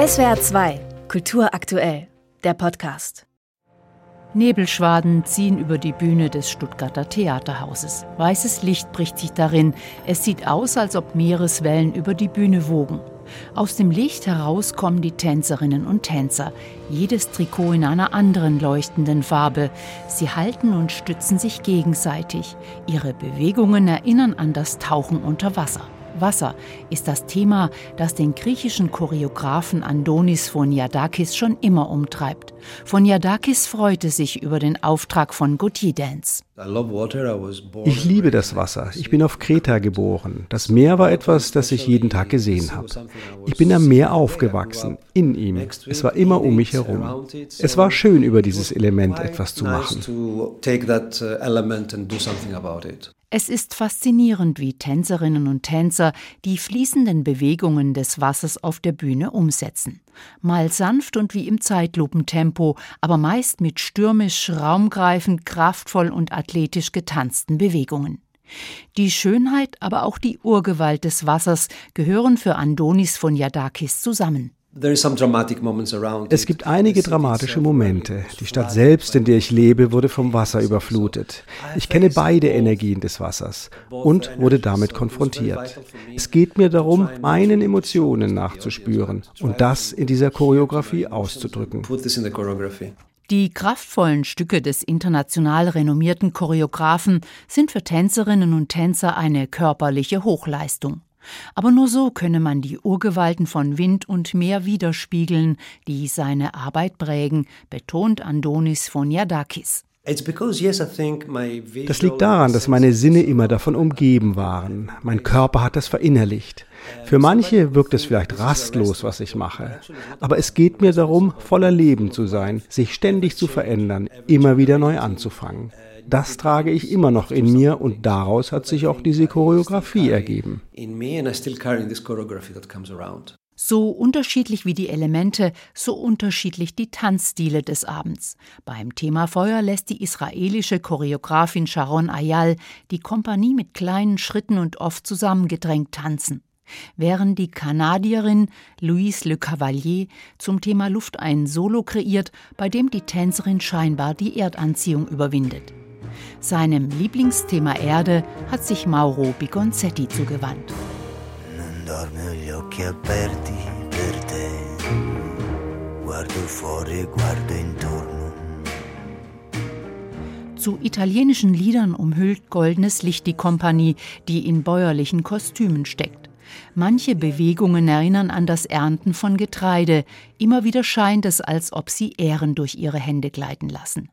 SWR 2, Kultur aktuell, der Podcast. Nebelschwaden ziehen über die Bühne des Stuttgarter Theaterhauses. Weißes Licht bricht sich darin. Es sieht aus, als ob Meereswellen über die Bühne wogen. Aus dem Licht heraus kommen die Tänzerinnen und Tänzer, jedes Trikot in einer anderen leuchtenden Farbe. Sie halten und stützen sich gegenseitig. Ihre Bewegungen erinnern an das Tauchen unter Wasser. Wasser ist das Thema, das den griechischen Choreografen Andonis Phoniadakis schon immer umtreibt. Phoniadakis freute sich über den Auftrag von Gautier Dance. Ich liebe das Wasser. Ich bin auf Kreta geboren. Das Meer war etwas, das ich jeden Tag gesehen habe. Ich bin am Meer aufgewachsen, in ihm. Es war immer um mich herum. Es war schön, über dieses Element etwas zu machen. Es ist faszinierend, wie Tänzerinnen und Tänzer die fließenden Bewegungen des Wassers auf der Bühne umsetzen. Mal sanft und wie im Zeitlupentempo, aber meist mit stürmisch, raumgreifend, kraftvoll und athletisch getanzten Bewegungen. Die Schönheit, aber auch die Urgewalt des Wassers gehören für Andonis von Yadakis zusammen. Es gibt einige dramatische Momente. Die Stadt selbst, in der ich lebe, wurde vom Wasser überflutet. Ich kenne beide Energien des Wassers und wurde damit konfrontiert. Es geht mir darum, meinen Emotionen nachzuspüren und das in dieser Choreografie auszudrücken. Die kraftvollen Stücke des international renommierten Choreografen sind für Tänzerinnen und Tänzer eine körperliche Hochleistung. Aber nur so könne man die Urgewalten von Wind und Meer widerspiegeln, die seine Arbeit prägen, betont Andonis Phoniadakis. Das liegt daran, dass meine Sinne immer davon umgeben waren. Mein Körper hat das verinnerlicht. Für manche wirkt es vielleicht rastlos, was ich mache. Aber es geht mir darum, voller Leben zu sein, sich ständig zu verändern, immer wieder neu anzufangen. Das trage ich immer noch in mir und daraus hat sich auch diese Choreografie ergeben. So unterschiedlich wie die Elemente, so unterschiedlich die Tanzstile des Abends. Beim Thema Feuer lässt die israelische Choreografin Sharon Ayal die Kompanie mit kleinen Schritten und oft zusammengedrängt tanzen. Während die Kanadierin Louise Le Cavalier zum Thema Luft ein Solo kreiert, bei dem die Tänzerin scheinbar die Erdanziehung überwindet. Seinem Lieblingsthema Erde hat sich Mauro Bigonzetti zugewandt. Zu italienischen Liedern umhüllt goldenes Licht die Kompanie, die in bäuerlichen Kostümen steckt. Manche Bewegungen erinnern an das Ernten von Getreide, immer wieder scheint es, als ob sie Ähren durch ihre Hände gleiten lassen.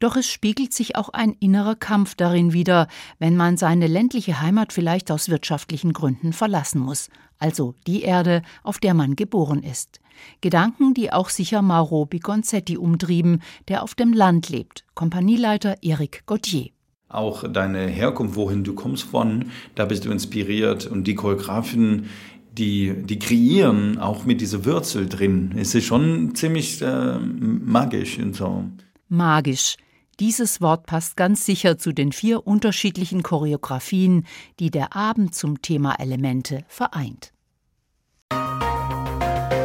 Doch es spiegelt sich auch ein innerer Kampf darin wider, wenn man seine ländliche Heimat vielleicht aus wirtschaftlichen Gründen verlassen muss, also die Erde, auf der man geboren ist. Gedanken, die auch sicher Mauro Bigonzetti umtrieben, der auf dem Land lebt, Kompanieleiter Eric Gauthier auch deine Herkunft, wohin du kommst von, da bist du inspiriert und die Choreografen, die, die kreieren auch mit dieser Wurzel drin. Es ist schon ziemlich äh, magisch und so magisch. Dieses Wort passt ganz sicher zu den vier unterschiedlichen Choreografien, die der Abend zum Thema Elemente vereint.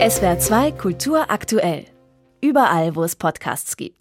SWR 2 Kultur aktuell. Überall, wo es Podcasts gibt.